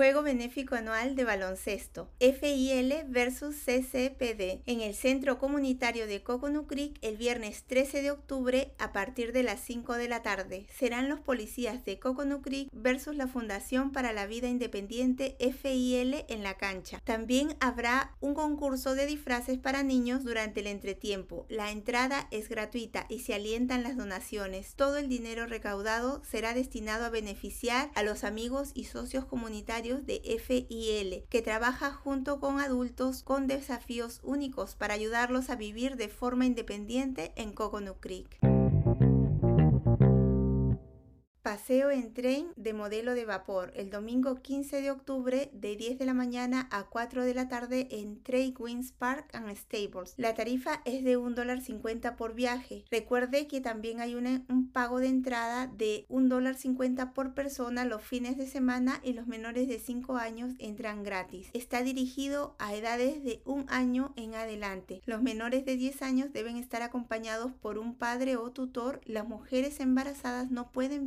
Juego Benéfico Anual de Baloncesto, FIL versus CCPD, en el Centro Comunitario de Coconut Creek el viernes 13 de octubre a partir de las 5 de la tarde. Serán los policías de Coconut Creek versus la Fundación para la Vida Independiente FIL en la cancha. También habrá un concurso de disfraces para niños durante el entretiempo. La entrada es gratuita y se alientan las donaciones. Todo el dinero recaudado será destinado a beneficiar a los amigos y socios comunitarios de FIL, que trabaja junto con adultos con desafíos únicos para ayudarlos a vivir de forma independiente en Coconut Creek. Paseo en tren de modelo de vapor el domingo 15 de octubre de 10 de la mañana a 4 de la tarde en Trade Park and Stables. La tarifa es de $1.50 por viaje. Recuerde que también hay un pago de entrada de $1.50 por persona los fines de semana y los menores de 5 años entran gratis. Está dirigido a edades de un año en adelante. Los menores de 10 años deben estar acompañados por un padre o tutor. Las mujeres embarazadas no pueden